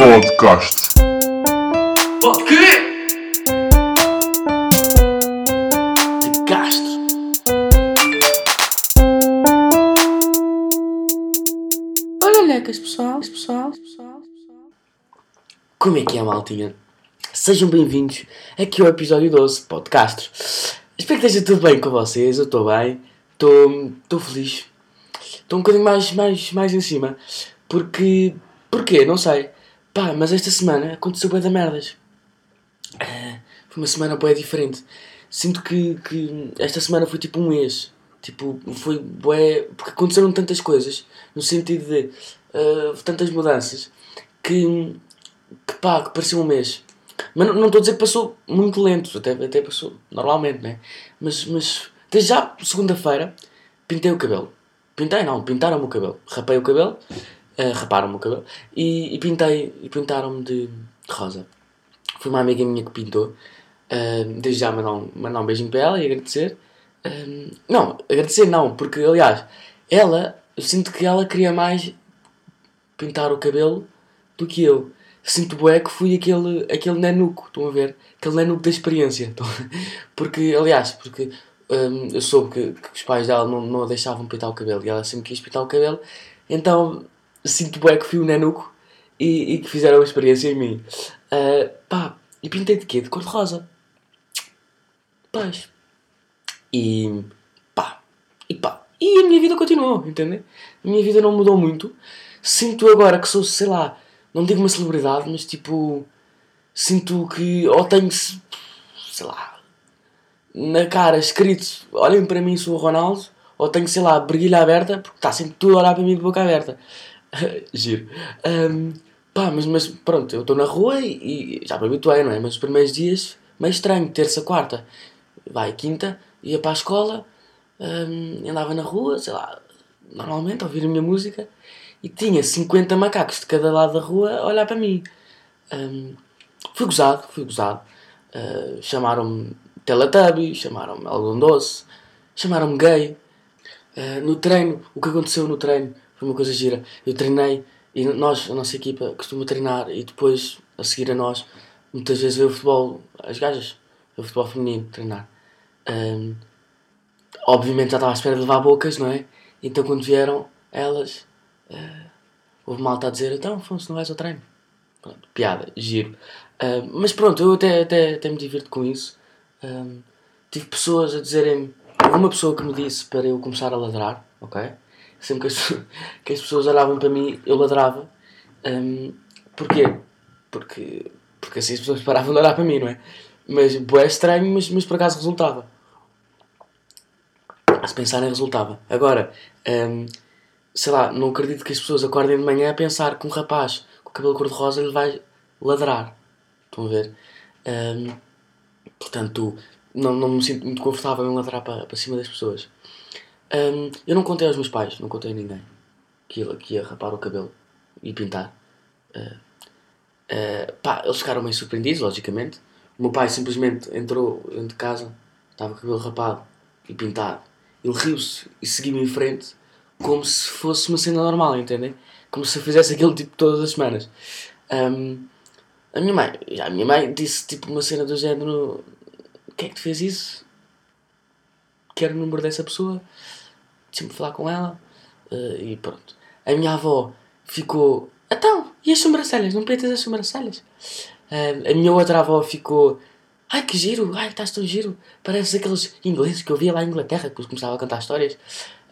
Podcast. O quê? De Castro. Olha, lecas, pessoal, pessoal, pessoal, pessoal. Como é que é, maltinha? Sejam bem-vindos aqui ao episódio 12 de Podcast. Espero que esteja tudo bem com vocês. Eu estou bem, estou feliz. Estou um bocadinho mais, mais, mais em cima. Porque. Porquê? Não sei. Pá, mas esta semana aconteceu bué da merdas. Ah, foi uma semana bué diferente. Sinto que, que esta semana foi tipo um mês. Tipo, foi bué... Porque aconteceram tantas coisas, no sentido de... ah, tantas mudanças, que... Que pá, que parecia um mês. Mas não estou a dizer que passou muito lento, até, até passou normalmente, né? Mas, mas desde já, segunda-feira, pintei o cabelo. Pintei não, pintaram-me o cabelo. Rapei o cabelo, eh, raparam-me o cabelo, e, e pintei, e pintaram-me de, de rosa. Foi uma amiga minha que pintou. eh, desde já mandar um, mandar um beijinho para ela e agradecer. Eh, não, agradecer não, porque aliás, ela, eu sinto que ela queria mais pintar o cabelo do que eu. Sinto bué que fui aquele, aquele nanuco, estão a ver? Aquele nanuco da experiência. Porque, aliás, porque hum, eu soube que, que os pais dela não, não deixavam pintar o cabelo e ela sempre quis pintar o cabelo, então sinto bué que fui o nanuco e, e que fizeram a experiência em mim. Ah, pá, e pintei de quê? De cor-de-rosa. Pois. E pá, e pá. E a minha vida continuou, entendem? A minha vida não mudou muito. Sinto agora que sou, sei lá, não digo uma celebridade, mas tipo, sinto que ou tenho, se- sei lá, na cara escrito, olhem para mim, sou o Ronaldo, ou tenho, sei lá, briguilha aberta, porque está sempre tudo a olhar para mim de boca aberta. Giro. Ahm, pá, mas, mas pronto, eu estou na rua e, e já me habituei, não é? Mas os primeiros dias, meio estranho, terça, quarta, vai, quinta, ia para a escola, hum, andava na rua, sei lá, normalmente a ouvir a minha música e tinha 50 macacos de cada lado da rua a olhar para mim. Hum, fui gozado, fui gozado. Uh, chamaram-me Teletubby, chamaram-me Algodão Doce, chamaram-me gay. Uh, no treino, o que aconteceu no treino foi uma coisa gira. Eu treinei e nós, a nossa equipa, costuma treinar e depois, a seguir a nós, muitas vezes vê o futebol, as gajas, vê o futebol feminino treinar. Um, obviamente já estava à espera de levar bocas, não é? Então quando vieram elas, eh, houve malta a dizer, então Afonso, não vais ao treino? Pronto, piada, giro. Ah, mas pronto, eu até, até, até me divirto com isso. Ahm, tive pessoas a dizerem houve uma pessoa que me disse para eu começar a ladrar, ok? Sempre que as, que as pessoas olhavam para mim, eu ladrava. Ahm, porquê? Porque, porque assim as pessoas paravam de olhar para mim, não é? Mas é estranho, mas, mas por acaso resultava. Se pensarem, resultava. Agora, hum, sei lá, não acredito que as pessoas acordem de manhã a pensar que um rapaz com cabelo cor-de-rosa lhe vai ladrar. Estão a ver? Hum, portanto, não, não me sinto muito confortável em ladrar para, para cima das pessoas. Hum, eu não contei aos meus pais, não contei a ninguém que ia, que ia rapar o cabelo e pintar. Uh, uh, pá, eles ficaram meio surpreendidos, logicamente. O meu pai simplesmente entrou dentro de casa, estava com o cabelo rapado e pintado. Ele riu-se e seguiu em frente como se fosse uma cena normal, entendem? Como se eu fizesse aquele tipo todas as semanas. Hum, a minha mãe, a minha mãe disse tipo uma cena do género: O que é que te fez isso? Quero o número dessa pessoa, deixa-me falar com ela. Uh, e pronto. A minha avó ficou: Então, e as sobrancelhas? Não pintas as sobrancelhas? Uh, a minha outra avó ficou: Ai que giro, ai estás tão giro. Parece aqueles ingleses que eu via lá em Inglaterra, que começava a contar histórias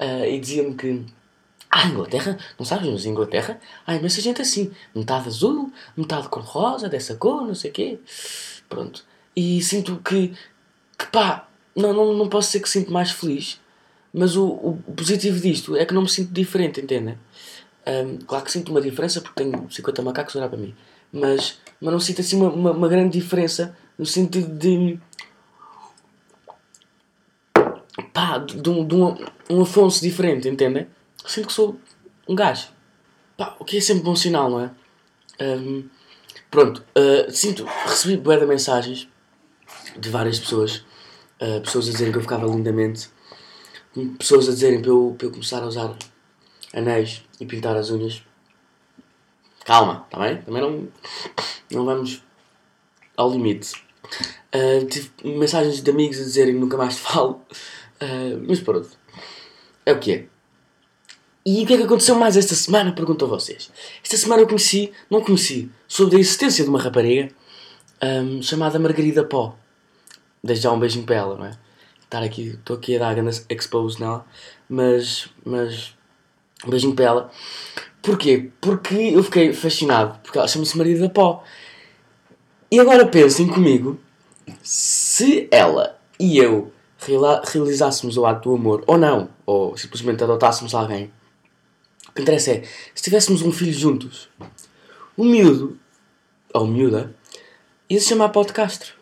uh, e diziam-me que. Ah, Inglaterra? Não sabes, mas Inglaterra há imensa gente assim. Metade azul, metade cor-de-rosa, dessa cor, não sei o quê. Pronto. E sinto que, que pá, não, não, não posso ser que sinto mais feliz, mas o, o positivo disto é que não me sinto diferente, entendem? Um, claro que sinto uma diferença porque tenho 50 macacos a olhar para mim, mas, mas não sinto assim uma, uma, uma grande diferença no sentido de. pá, de, de um, de um, um Afonso diferente, entendem? Sinto que sou um gajo. Pá, o que é sempre bom sinal, não é? Um, pronto, uh, sinto, recebi de mensagens de várias pessoas, uh, pessoas a dizerem que eu ficava lindamente, pessoas a dizerem para eu, para eu começar a usar anéis e pintar as unhas. Calma, está bem? Também não, não vamos ao limite. Uh, tive mensagens de amigos a dizerem nunca mais te falo. Uh, mas pronto. É o que é. E o que é que aconteceu mais esta semana? Pergunto a vocês. Esta semana eu conheci, não conheci, sobre a existência de uma rapariga um, chamada Margarida Pó. Desde já um beijinho para ela, não é? Estar aqui, estou aqui a dar grande expose nela, mas, mas um beijinho para ela. Porquê? Porque eu fiquei fascinado, porque ela chama-se Margarida Pó. E agora pensem comigo, se ela e eu realizássemos o ato do amor, ou não, ou simplesmente adotássemos alguém, o que interessa é, se tivéssemos um filho juntos, o miúdo, ou miúda, ia se chamar Pó de Castro.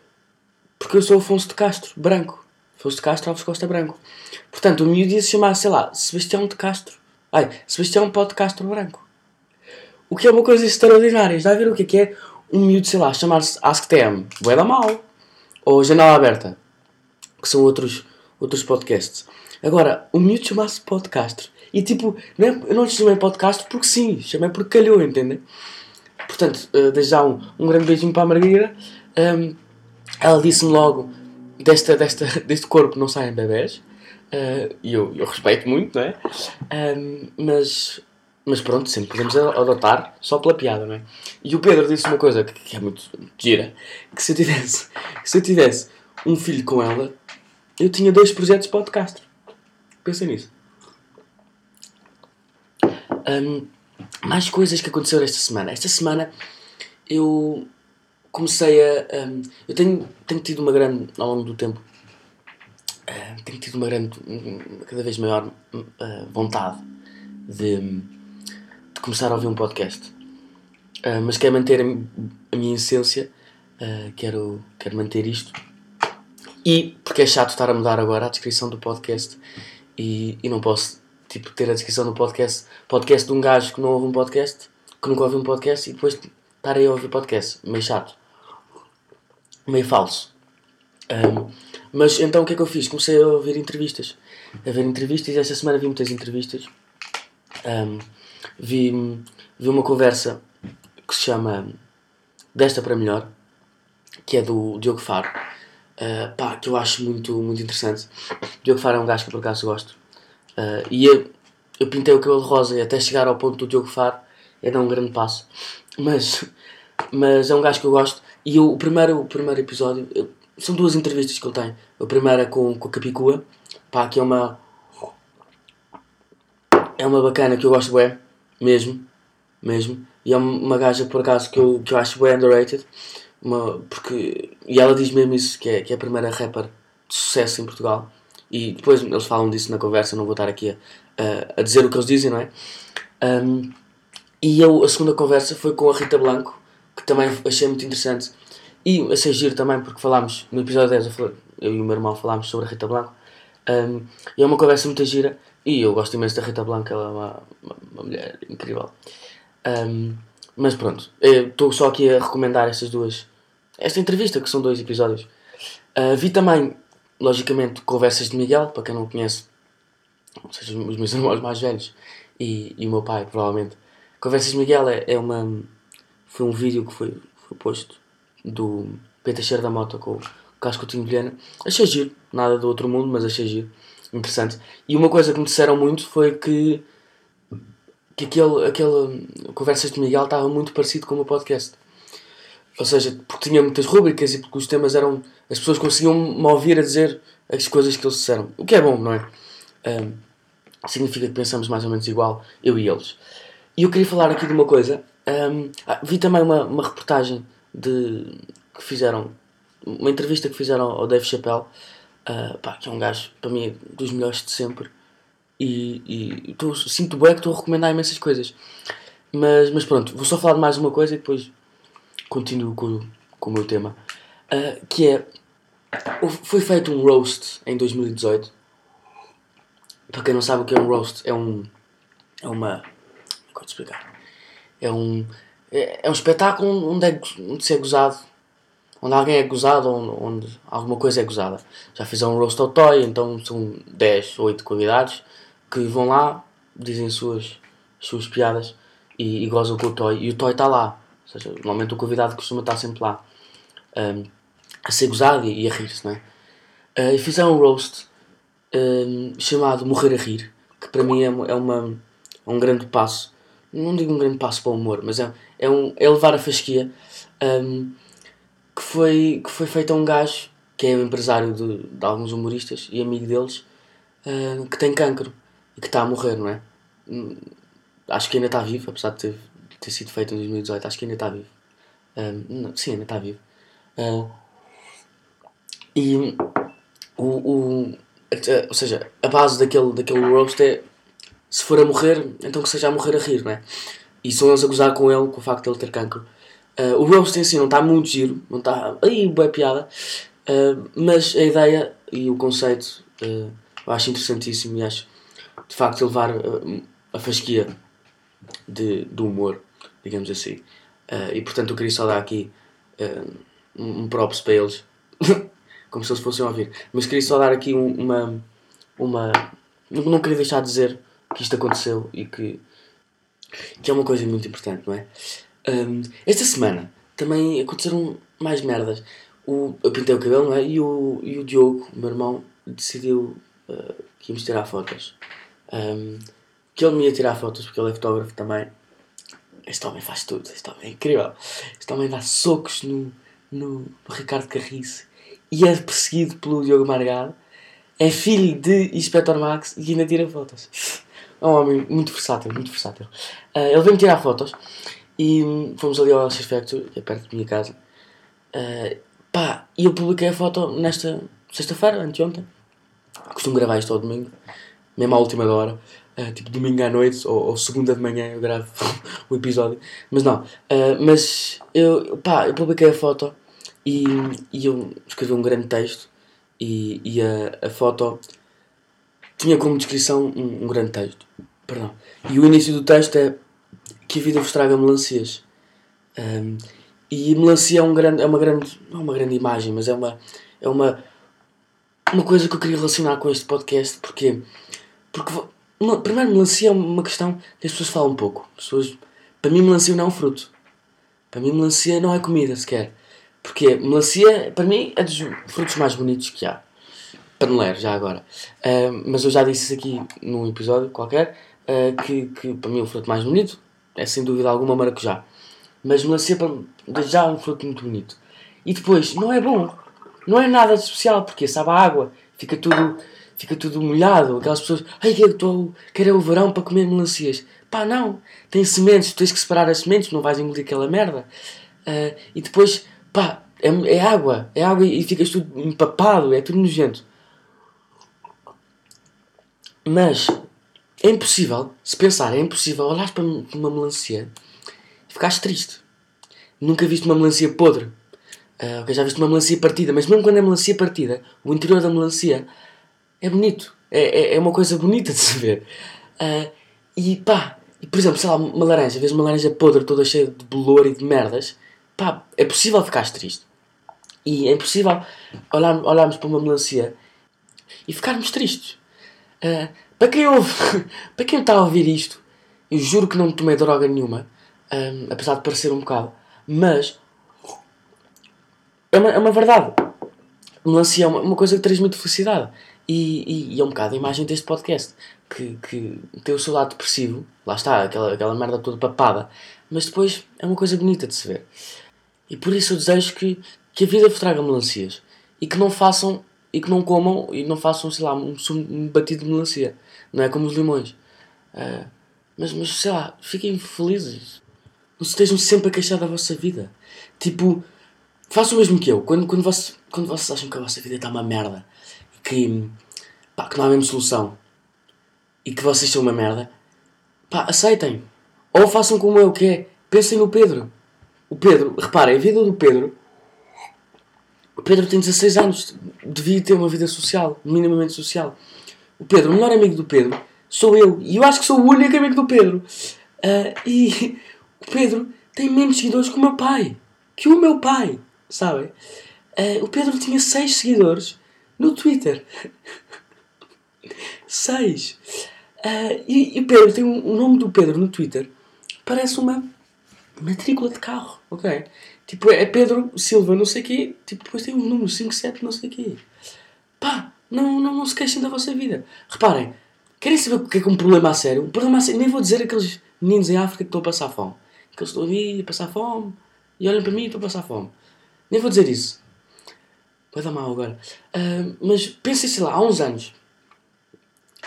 Porque eu sou Afonso de Castro, branco. Afonso de Castro, Alves Costa branco. Portanto, o miúdo ia se chamar, sei lá, Sebastião de Castro. Ai, Sebastião Pó de Castro branco. O que é uma coisa extraordinária. Já ver o que é que é um miúdo, sei lá, chamar-se AskTM, Boeda Mal. Ou Janela Aberta. Que são outros, outros podcasts. Agora, o miúdo chamar-se Pó de Castro. E tipo, não é, eu não lhe chamei Castro porque sim, chamei porque calhou, entendem? Portanto, uh, desde já um, um grande beijinho para a Margarida. Um, ela disse-me logo: desta, desta, deste corpo não saem bebés. Uh, e eu, eu respeito muito, não é? Mas, mas pronto, sempre podemos adotar só pela piada, não é? E o Pedro disse uma coisa que, que é muito gira: que se eu tivesse, se eu tivesse um filho com ela, eu tinha dois projetos podcast. Pensa nisso. Um, mais coisas que aconteceram esta semana. Esta semana eu comecei a. Um, eu tenho, tenho tido uma grande. ao longo do tempo. Uh, tenho tido uma grande. cada vez maior uh, vontade de, de, começar a ouvir um podcast. Uh, mas quero manter a, a minha essência. quero, quero manter isto. E porque é chato estar a mudar agora a descrição do podcast e, e não posso tipo, ter a descrição do podcast, podcast de um gajo que não ouve um podcast, que nunca ouviu um podcast e depois estar aí a ouvir podcast. Meio chato. Meio falso. Um, mas então o que é que eu fiz? Comecei a ouvir entrevistas. A ver entrevistas esta semana vi muitas entrevistas. Um, vi, vi uma conversa que se chama Desta para Melhor, que é do Diogo Faro. Uh, pá, que eu acho muito, muito interessante. O Diogo Faro é um gajo que por acaso gosto. Uh, e eu, eu pintei o cabelo rosa e até chegar ao ponto do Diogo Faro é dar um grande passo. Mas, mas é um gajo que eu gosto. E eu, o, primeiro, o primeiro episódio, eu, são duas entrevistas que ele tem. A primeira é com, com a Capicua, pá, que é uma. É uma bacana que eu gosto bem, mesmo. Mesmo. E é uma gaja por acaso que eu, que eu acho bem underrated. Uma, porque, e ela diz mesmo isso, que é, que é a primeira rapper de sucesso em Portugal. E depois eles falam disso na conversa, não vou estar aqui a, a, dizer o que eles dizem, não é? Um, e eu, a segunda conversa foi com a Rita Blanco, que também achei muito interessante. E achei giro também, porque falámos, no episódio 10, eu, falei, eu e o meu irmão falámos sobre a Rita Blanco. Um, e é uma conversa muito gira. E eu gosto imenso da Rita Blanco, ela é uma, uma, uma mulher incrível. Um, mas pronto, estou só aqui a recomendar estas duas. Esta entrevista, que são dois episódios. Uh, vi também logicamente, Conversas de Miguel, para quem não conhece, ou seja, os meus irmãos mais velhos e, e o meu pai, provavelmente. Conversas de Miguel é, é uma. Foi um vídeo que foi, foi posto do Cheiro da Mota com o Casco Coutinho Vilhena. Achei giro, nada do outro mundo, mas achei giro, interessante. E uma coisa que me disseram muito foi que, que aquele, aquele Conversas de Miguel estava muito parecido com o meu podcast. Ou seja, porque tinha muitas rubricas e porque os temas eram. As pessoas conseguiam me ouvir a dizer as coisas que eles disseram. O que é bom, não é? Um, significa que pensamos mais ou menos igual, eu e eles. E eu queria falar aqui de uma coisa. Um, ah, vi também uma, uma reportagem de, que fizeram. Uma entrevista que fizeram ao Dave Chappelle, uh, pá, que é um gajo, para mim, dos melhores de sempre. E, e tô, sinto bem que estou a recomendar imensas coisas. Mas, mas pronto, vou só falar de mais uma coisa e depois continuo com, com o meu tema, uh, que é, foi feito um roast em 2018, para quem não sabe o que é um roast, é um, é uma, como é explicar, é um, é, é um espetáculo onde, é, onde se é gozado, onde alguém é gozado, onde, onde alguma coisa é gozada. Já fizeram um roast ao Toy, então são 10 ou 8 convidados que vão lá, dizem suas, suas piadas e, e gozam com o Toy e o Toy está lá. Ou seja, normalmente o convidado costuma estar sempre lá um, a ser gozado e, e a rir-se, não é? Uh, e fizeram um roast um, chamado Morrer a Rir, que para mim é, é, uma, é um grande passo. Não digo um grande passo para o humor, mas é, é, um, é levar a fasquia um, que, foi, que foi feito a um gajo que é o empresário de, de alguns humoristas e amigo deles uh, que tem cancro e que está a morrer, não é? Hum, acho que ainda está vivo, apesar de ter, ter sido feito em 2018, acho que ainda está vivo. Um, não, sim, ainda está vivo. Uh, e o, o, ou seja, a base daquele, daquele roast é se for a morrer, então que seja a morrer a rir, não é? E são eles a gozar com ele, com o facto de ele ter cancro. Uh, o roast em si não está muito giro, não está. aí, boa piada. Uh, mas a ideia e o conceito uh, eu acho interessantíssimo e acho de facto levar a fasquia de, do humor, digamos assim. e portanto eu queria só dar aqui um, um props para eles, como se eles fossem ouvir. Mas queria só dar aqui um, uma. uma não queria deixar de dizer que isto aconteceu e que, que é uma coisa muito importante, não é? Um, esta semana também aconteceram mais merdas. O, eu pintei o cabelo, não é? E o, e o Diogo, meu irmão, decidiu uh, que íamos tirar fotos. Um, que ele me ia tirar fotos porque ele é fotógrafo também. Este homem faz tudo, este homem é incrível. Este homem dá socos no, no Ricardo Carriço e é perseguido pelo Diogo Margado. É filho de Inspector Max e ainda tira fotos. É um homem muito versátil, muito versátil. Uh, ele veio-me tirar fotos e fomos ali ao X Factor, que é perto da minha casa. Uh, pá, e eu publiquei a foto nesta sexta-feira, anteontem. Costumo gravar isto ao domingo, mesmo à última hora. Uh, tipo domingo à noite ou, ou, segunda de manhã eu gravo o episódio. Mas não, uh, mas eu, pá, eu publiquei a foto e, e eu escrevi um grande texto e, e a, a foto tinha como descrição um, um grande texto. Perdão. E o início do texto é que a vida vos traga melancias. Um, e melancia é, um grande, é uma grande. Não é uma grande imagem, mas é uma. É uma. Uma coisa que eu queria relacionar com este podcast. Porque. Uma, primeiro, melancia é uma questão que as pessoas falam um pouco. As pessoas, para mim, melancia não é um fruto. Para mim, melancia não é comida sequer. Porque melancia, para mim, é dos frutos mais bonitos que há. Paneleiro, já agora. Uh, mas eu já disse isso aqui num episódio qualquer. Uh, que, que para mim o fruto mais bonito é sem dúvida alguma maracujá. Mas melancia para já é um fruto muito bonito. E depois, não é bom. Não é nada de especial, porque sabe a água, fica tudo, fica tudo molhado. Aquelas pessoas, ai, que estou, quero é o verão para comer melancias. Pá, não. Tem sementes, tens que separar as sementes, não vais engolir aquela merda. Uh, e depois, pá, é, é água. É água e ficas tudo empapado, é tudo nojento. Mas é impossível, se pensar, é impossível olhar para uma melancia e ficares triste. Nunca viste uma melancia podre. Uh, okay, já viste uma melancia partida, mas mesmo quando é melancia partida, o interior da melancia é bonito. É, é, é uma coisa bonita de se ver. Uh, e pá, e, por exemplo, sei lá, uma laranja, vês uma laranja podre toda cheia de bolor e de merdas, pá, é possível ficares triste. E é impossível olhar, olharmos para uma melancia e ficarmos tristes. Uh, para quem ouve, para quem está a ouvir isto, eu juro que não tomei droga nenhuma, um, apesar de parecer um bocado, mas é uma, é uma verdade. Melancia é uma, uma coisa que transmite felicidade. E, e, e, é um bocado a imagem deste podcast que, que tem o seu lado depressivo, lá está, aquela, aquela merda toda papada, mas depois é uma coisa bonita de se ver. E por isso eu desejo que, que a vida vos traga melancias e que não façam e que não comam e não façam, sei lá, um, um batido de melancia. Não é como os limões. Uh, mas, mas sei lá, fiquem felizes. Não estejam sempre a queixar da vossa vida. Tipo, façam o mesmo que eu. Quando, quando, vocês, quando vocês acham que a vossa vida está uma merda, que, pá, que não há mesmo solução, e que vocês são uma merda, pá, aceitem. Ou façam como eu, que é, pensem no Pedro. O Pedro, reparem, a vida do Pedro. O Pedro tem 16 anos, devia ter uma vida social, minimamente social. O Pedro, o melhor amigo do Pedro, sou eu. E eu acho que sou o único amigo do Pedro. Uh, e o Pedro tem menos seguidores que o meu pai. Que o meu pai, sabem? Uh, o Pedro tinha 6 seguidores no Twitter. 6. Uh, ah, e, o Pedro tem o um, um nome do Pedro no Twitter. parece uma matrícula de carro, ok? Tipo, é Pedro Silva, não sei o quê, tipo, depois tem um número 57, não sei o quê. Pá, não, não, não se queixem da vossa vida. Reparem, querem saber o que é que é um problema a sério? Um problema a sério, nem vou dizer aqueles meninos em África que estão a passar fome. Que eles estão ali a passar fome e olham para mim e estão a passar fome. Nem vou dizer isso. Vai dar mal agora. Uh, mas pensem, sei lá, há uns anos,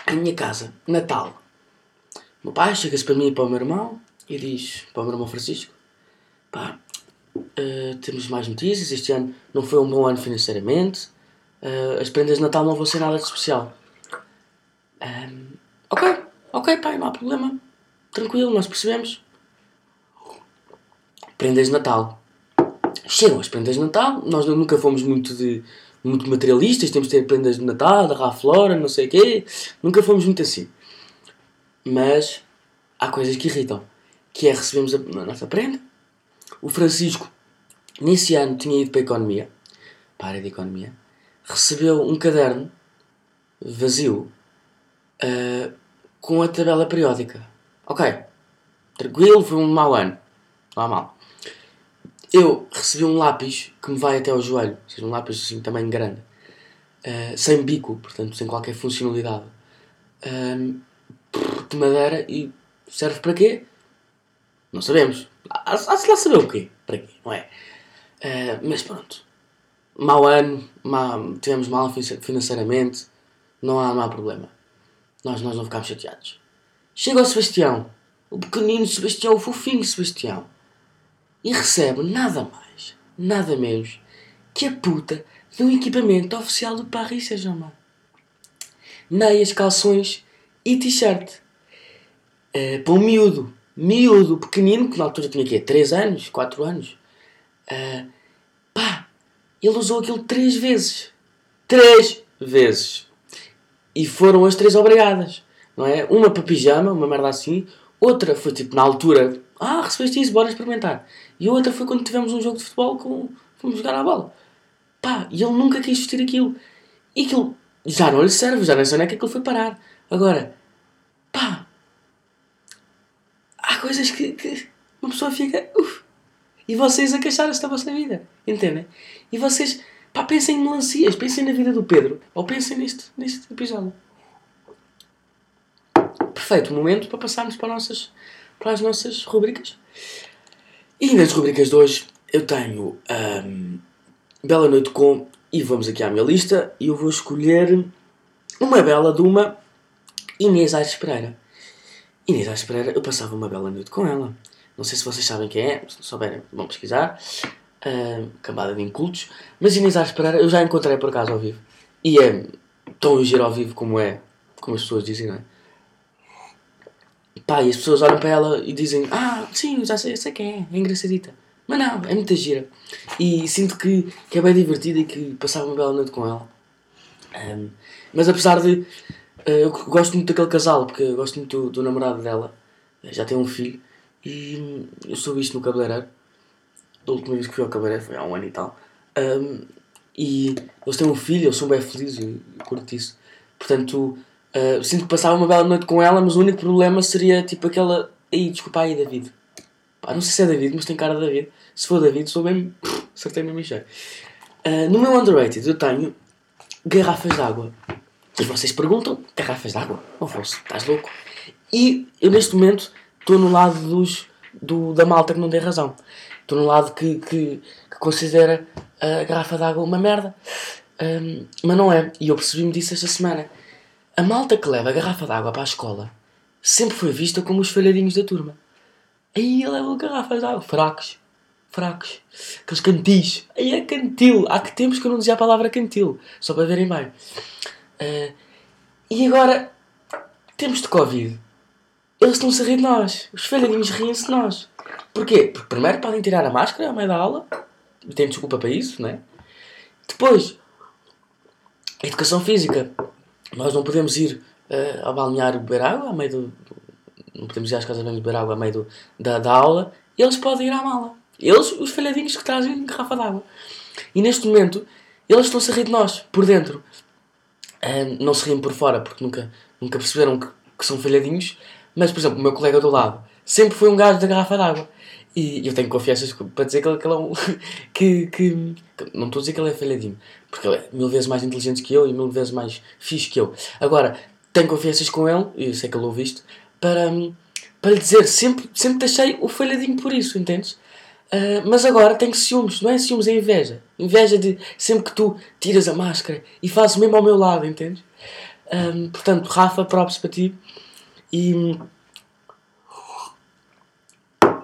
em minha casa, Natal, o meu pai chega-se para mim e para o meu irmão e diz para o meu irmão Francisco: uh, temos mais notícias. Este ano não foi um bom ano financeiramente. Uh, as prendas de Natal não vão ser nada de especial. Um, ok, ok, pai, não há problema. Tranquilo, nós percebemos. Prendas de Natal. Chegam as prendas de Natal. Nós nunca fomos muito de muito materialistas. Temos de ter prendas de Natal, da Flora, não sei o quê. Nunca fomos muito assim. Mas há coisas que irritam. Que é recebemos a nossa prenda. O Francisco, nesse ano, tinha ido para a economia. Para a área de economia. Recebeu um caderno vazio uh, com a tabela periódica. Ok, tranquilo, foi um mau ano. Não há mal. Eu recebi um lápis que me vai até ao joelho, ou seja, um lápis assim, tamanho grande, uh, sem bico, portanto, sem qualquer funcionalidade, uh, de madeira e serve para quê? Não sabemos. Há-se lá saber o quê? Para quê? Não é? Uh, mas pronto. Mau ano, mau, tivemos mal financeiramente, não há, não há problema. Nós, nós não ficámos chateados. Chega o Sebastião, o pequenino Sebastião, o fofinho Sebastião, e recebe nada mais, nada menos que a puta de um equipamento oficial do Paris Saint-Germain. Meias, calções e t-shirt. Uh, para um miúdo, miúdo, pequenino, que na altura tinha aqui 3 anos, 4 anos. Uh, pá, ele usou aquilo 3 vezes. 3 vezes. E foram as três obrigadas, não é? Uma para pijama, uma merda assim. Outra foi tipo na altura, ah, recebeste isso, bora experimentar. E outra foi quando tivemos um jogo de futebol com. Fomos jogar à bola. Pá, e ele nunca quis vestir aquilo. E aquilo já não lhe serve, já nem sei onde é que aquilo foi parar. Agora, pá, há coisas que, que uma pessoa fica. Uf, e vocês a queixar-se da vossa vida, entendem? E vocês Pá, pensem em melancias, pensem na vida do Pedro. Ou pensem neste, neste episódio. Perfeito momento para passarmos para, nossas, para as nossas rubricas. E nas rubricas de hoje eu tenho um, Bela Noite com. E vamos aqui à minha lista. E eu vou escolher uma bela de uma Inês Aires Pereira. Inês Aires Pereira, eu passava uma bela noite com ela. Não sei se vocês sabem quem é, se não souberem, vão pesquisar uh, camada de incultos. Mas Inês Aires Pereira eu já encontrei por acaso ao vivo. E é tão giro ao vivo como é, como as pessoas dizem, não é? Pá, e as pessoas olham para ela e dizem: Ah, sim, já sei, sei quem é, é engraçadita. Mas não, é muita gira. E sinto que, que é bem divertida e que passava uma bela noite com ela. Um, mas apesar de. Uh, eu gosto muito daquele casal, porque eu gosto muito do, do namorado dela. Já tem um filho. E eu soube isto no cabeleireiro da última vez que fui ao cabaré, foi há um ano e tal. Um, e eles têm um filho, eles são bem felizes e curto isso. Portanto, uh, sinto que passava uma bela noite com ela, mas o único problema seria tipo aquela. Aí, desculpa aí, David. Pá, não sei se é David, mas tem cara de David. Se for David, sou mesmo. acertei mesmo cheio. Uh, no meu underrated eu tenho garrafas de água. E vocês perguntam: garrafas de água? Não fosse, estás louco? E eu neste momento estou no lado dos, do, da malta que não tem razão. Estou no lado que, que, que considera a garrafa de água uma merda. Um, mas não é. E eu percebi-me disso esta semana. A malta que leva a garrafa de água para a escola sempre foi vista como os falhadinhos da turma. Aí levam garrafas de água. Fracos. Fracos. Aqueles cantis. Aí é cantil. Há que tempos que eu não dizia a palavra cantil. Só para verem bem. Uh, e agora, tempos de Covid. Eles estão-se a rir de nós. Os falhadinhos riem-se de nós. Porquê? Porque primeiro podem tirar a máscara à meio da aula, e têm desculpa para isso, né? Depois, educação física. Nós não podemos ir uh, ao balneário beber água, meio do. Não podemos ir às casas de beber água a meio do, da, da aula. Eles podem ir à mala. Eles, os falhadinhos que trazem garrafa d'água. E neste momento, eles estão-se a rir de nós, por dentro. Uh, não se riem por fora, porque nunca, nunca perceberam que, que são falhadinhos. Mas, por exemplo, o meu colega do lado sempre foi um gajo da garrafa d'água. E eu tenho confianças para dizer que ele, que ele é um. Que, que, Não estou a dizer que ele é falhadinho, porque ele é mil vezes mais inteligente que eu e mil vezes mais fixe que eu. Agora, tenho confianças com ele, e eu sei que ele ouve isto, para, hum, para lhe dizer, sempre, sempre deixei o falhadinho por isso, entendes? Ah, mas agora tenho ciúmes, não é ciúmes, é inveja. Inveja de sempre que tu tiras a máscara e fazes mesmo ao meu lado, entendes? Hum, portanto, Rafa, props para ti. E hum,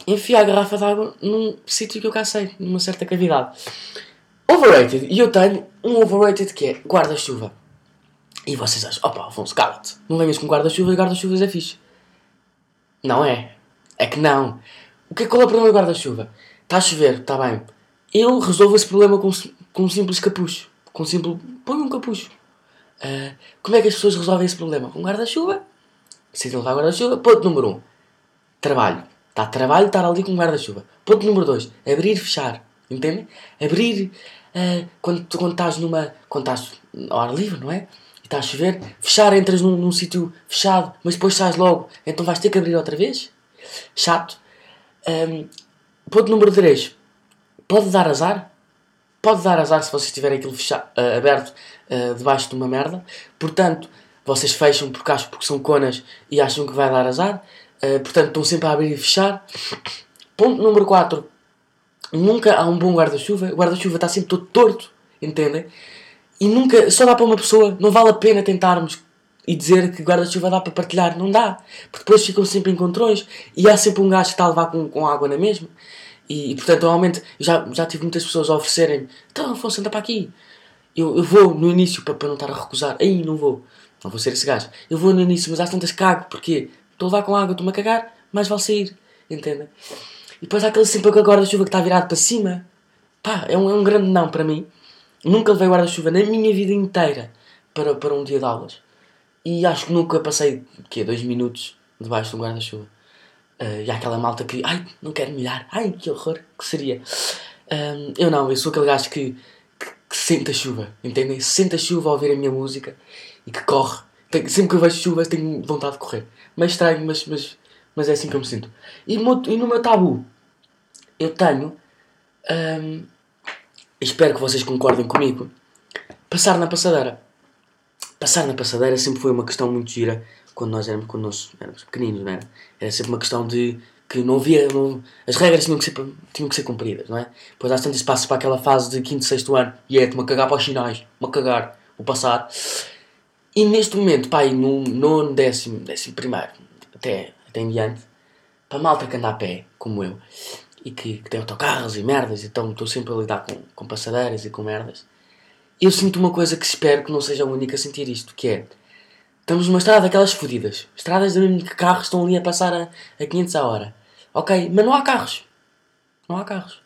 enfia a garrafa d'água num sítio que eu cá sei, numa certa cavidade. Overrated. E eu tenho um overrated que é guarda-chuva. E vocês acham, opa, Afonso, cala-te. Não venhas com guarda-chuva e guarda-chuvas é fixe. Não é. É que não. O que é, qual é o problema do guarda-chuva? Está a chover, está bem. Eu resolvo esse problema com, com um simples capucho. Com um simples... Põe um capucho. Ah, como é que as pessoas resolvem esse problema? Com guarda-chuva. Precisam levar guarda-chuva. Ponto número 1. Um. Trabalho. Está trabalho estar ali com um guarda-chuva. Ponto número 2. Abrir fechar. Entendem? Abrir ah, quando, quando estás numa. Quando estás ao ar livre, não é? E está a chover. Fechar, entras num, num sítio fechado, mas depois sais logo. Então vais ter que abrir outra vez. Chato. Ahm, ponto número 3. Pode dar azar. Pode dar azar se vocês tiverem aquilo fecha- ah, aberto ah, debaixo de uma merda. Portanto, vocês fecham porque acham porque são conas e acham que vai dar azar. Ah, portanto, estão sempre a abrir e fechar. Ponto número 4. Nunca há um bom guarda-chuva. O guarda-chuva está sempre todo torto. Entendem? E nunca, só dá para uma pessoa. Não vale a pena tentarmos e dizer que guarda-chuva dá para partilhar. Não dá. Porque depois ficam sempre encontrões e há sempre um gajo que está a levar com, com água na mesma. E, e, portanto, normalmente, já, já tive muitas pessoas a oferecerem então, Afonso, anda para aqui. Eu, eu vou no início para, para não estar a recusar. Aí, não vou. Não vou ser esse gajo. Eu vou no início, mas às tantas cago. Porque estou a levar com água, estou-me a cagar, mais vale sair. Entendem? E depois há aquele sempre com a guarda-chuva que está virado para cima. Pá, é um, é um grande não para mim. Nunca levei guarda-chuva na minha vida inteira para, para um dia de aulas. E acho que nunca passei, quê, dois minutos debaixo de um guarda-chuva. Ah, e há aquela malta que, ai, não quero molhar, ai, que horror, que seria. Ahm, eu não, eu sou aquele gajo que, que, que sente a chuva, entendem? Sente a chuva ao ouvir a minha música e que corre. Tenho- sempre que eu vejo chuva tenho vontade de correr. Mas estranho, mas, mas, mas é assim que eu me sinto. E, mo- e no meu tabu, eu tenho, ahm, espero que vocês concordem comigo, passar na passadeira. Passar na passadeira sempre foi uma questão muito gira quando nós éramos, quando nós éramos pequeninos, não era? Era sempre uma questão de que não havia. Não, as regras tinham que, ser, tinham que ser cumpridas, não é? Depois há tantos passos para aquela fase de 5 6 ano e é-te-me a cagar para os sinais, me cagar, vou passar. E neste momento, pá, aí no nono, décimo, décimo primeiro, até, até em diante, para malta que anda a pé, como eu, e que, que tem autocarros e merdas, então estou sempre a lidar com, com passadeiras e com merdas, eu sinto uma coisa que espero que não seja a única a sentir isto, que é, estamos numa estrada daquelas fodidas, estradas de mesmo que carros estão ali a passar a, a 500 a hora. Ok, mas não há carros. Não há carros.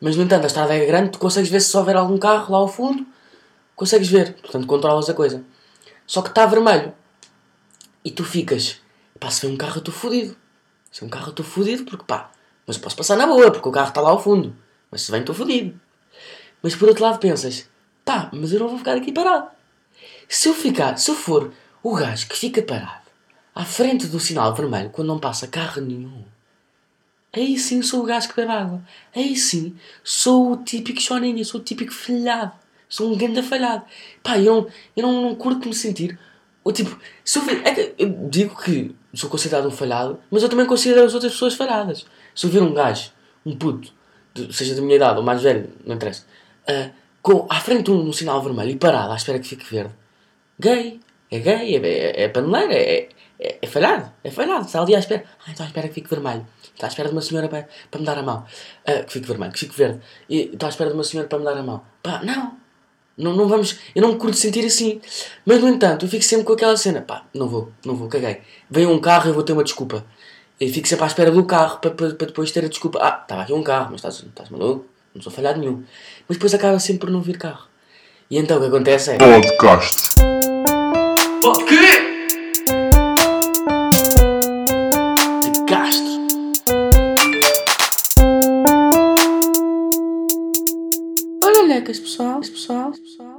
Mas, no entanto, a estrada é grande, tu consegues ver se houver algum carro lá ao fundo, consegues ver, portanto, controlas a coisa. Só que está vermelho. E tu ficas, pá, se vem um carro eu estou fodido. Se vem um carro eu estou fodido, porque pá, mas posso passar na boa, porque o carro está lá ao fundo. Mas se vem estou fodido. Mas por outro lado pensas, pá, mas eu não vou ficar aqui parado. Se eu ficar, se eu for o gajo que fica parado à frente do sinal vermelho quando não passa carro nenhum, aí sim sou o gajo que bebe água. Aí sim sou o típico choninha, sou o típico falhado. Sou um ganda falhado. Pá, eu não, eu não, não curto me sentir. Ou tipo, se eu, ver, é que eu digo que sou considerado um falhado, mas eu também considero as outras pessoas falhadas. Se eu ver um gajo, um puto, de- seja da minha idade ou mais velho, não interessa, ah, com, à frente um, um sinal vermelho e parado à espera que fique verde, gay, é gay, é, é, é paneleiro, é, é, é falhado, é falhado. Está ali à espera, ah, então à espera que fique vermelho. Está à espera de uma senhora para, para me dar a mão. Ah, que fique vermelho, que fique verde. E está à espera de uma senhora para me dar a mão. Pá, não. Não, não vamos, eu não me curto sentir assim. Mas, no entanto, eu fico sempre com aquela cena. Pá, não vou, não vou, caguei. Vem um carro e eu vou ter uma desculpa. Eu fico sempre à espera do carro para, para, para depois ter a desculpa. Ah, estava aqui um carro, mas estás, estás maluco? Não sou falhado nenhum. Mas depois acaba sempre por não vir carro. E então o que acontece é... Podcast. O Lecas, pessoal, pessoal, pessoal.